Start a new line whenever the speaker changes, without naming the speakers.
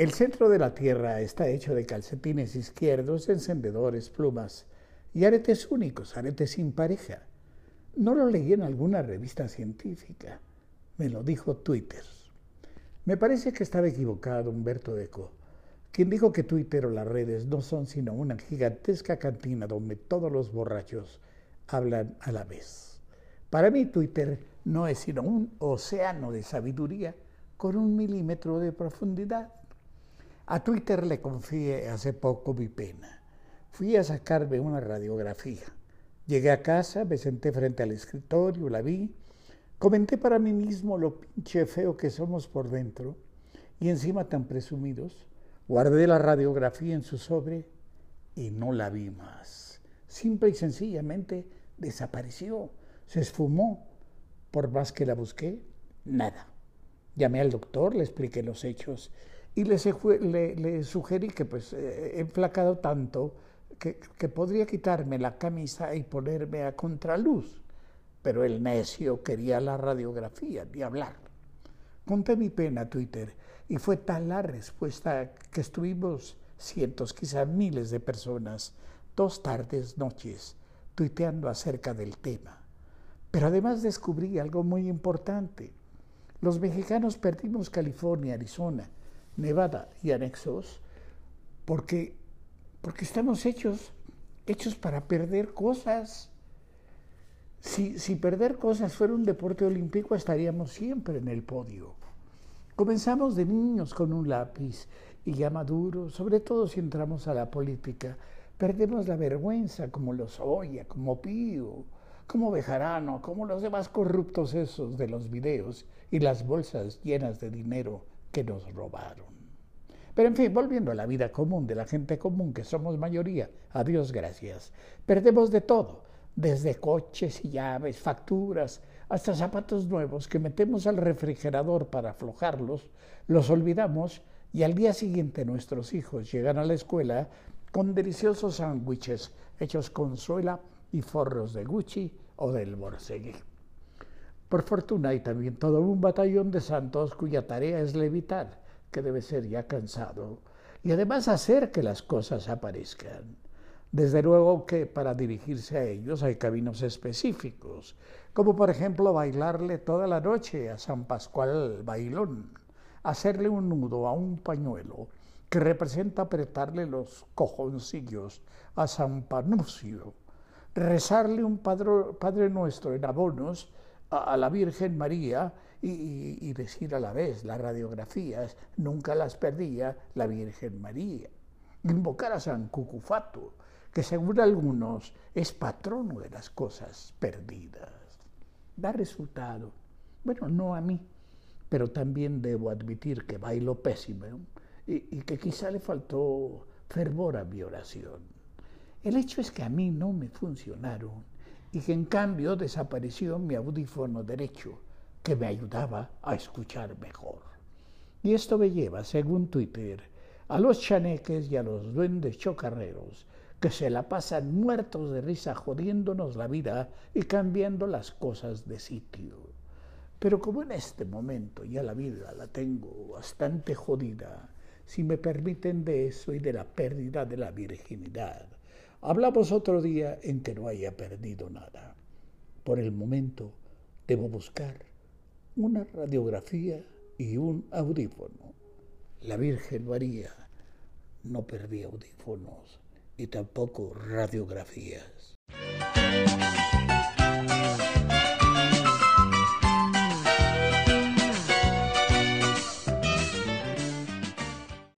El centro de la Tierra está hecho de calcetines izquierdos, encendedores, plumas y aretes únicos, aretes sin pareja. No lo leí en alguna revista científica, me lo dijo Twitter. Me parece que estaba equivocado Humberto Eco, quien dijo que Twitter o las redes no son sino una gigantesca cantina donde todos los borrachos hablan a la vez. Para mí Twitter no es sino un océano de sabiduría con un milímetro de profundidad. A Twitter le confié hace poco mi pena. Fui a sacarme una radiografía. Llegué a casa, me senté frente al escritorio, la vi, comenté para mí mismo lo pinche feo que somos por dentro y encima tan presumidos. Guardé la radiografía en su sobre y no la vi más. Simple y sencillamente desapareció, se esfumó. Por más que la busqué, nada. Llamé al doctor, le expliqué los hechos y le, sugerí que pues eh, he enflacado tanto que, que, podría quitarme la camisa y ponerme a contraluz. Pero el necio quería la radiografía, ni hablar. Conté mi pena a Twitter y fue tal la respuesta que estuvimos cientos, quizás miles de personas, dos tardes, noches, tuiteando acerca del tema. Pero además descubrí algo muy importante. Los mexicanos perdimos California, Arizona, Nevada y anexos, porque, porque estamos hechos, hechos para perder cosas. Si, si perder cosas fuera un deporte olímpico, estaríamos siempre en el podio. Comenzamos de niños con un lápiz y ya maduros, sobre todo si entramos a la política, perdemos la vergüenza como los Oya, como Pío, como Bejarano, como los demás corruptos esos de los videos y las bolsas llenas de dinero que nos robaron. Pero en fin, volviendo a la vida común de la gente común, que somos mayoría, a Dios gracias, perdemos de todo, desde coches y llaves, facturas, hasta zapatos nuevos que metemos al refrigerador para aflojarlos, los olvidamos y al día siguiente nuestros hijos llegan a la escuela con deliciosos sándwiches hechos con suela y forros de Gucci o del Borsegui. Por fortuna hay también todo un batallón de santos cuya tarea es levitar, que debe ser ya cansado, y además hacer que las cosas aparezcan. Desde luego que para dirigirse a ellos hay caminos específicos, como por ejemplo bailarle toda la noche a San Pascual Bailón, hacerle un nudo a un pañuelo que representa apretarle los cojoncillos a San Panucio, rezarle un Padre Nuestro en abonos a, la Virgen María y, decir a la vez las radiografías, nunca las perdía la Virgen María. Invocar a San Cucufato, que según algunos es patrono de las cosas perdidas. Da resultado. Bueno, no a mí, pero también debo admitir que bailo pésimo y, y que quizá le faltó fervor a mi oración. El hecho es que a mí no me funcionaron y que en cambio desapareció mi audífono derecho, que me ayudaba a escuchar mejor. Y esto me lleva, según Twitter, a los chaneques y a los duendes chocarreros que se la pasan muertos de risa jodiéndonos la vida y cambiando las cosas de sitio. Pero como en este momento ya la vida la tengo bastante jodida, si me permiten de eso y de la pérdida de la virginidad, Hablamos otro día en que no haya perdido nada. Por el momento debo buscar una radiografía y un audífono. La Virgen María no perdía audífonos y tampoco radiografías.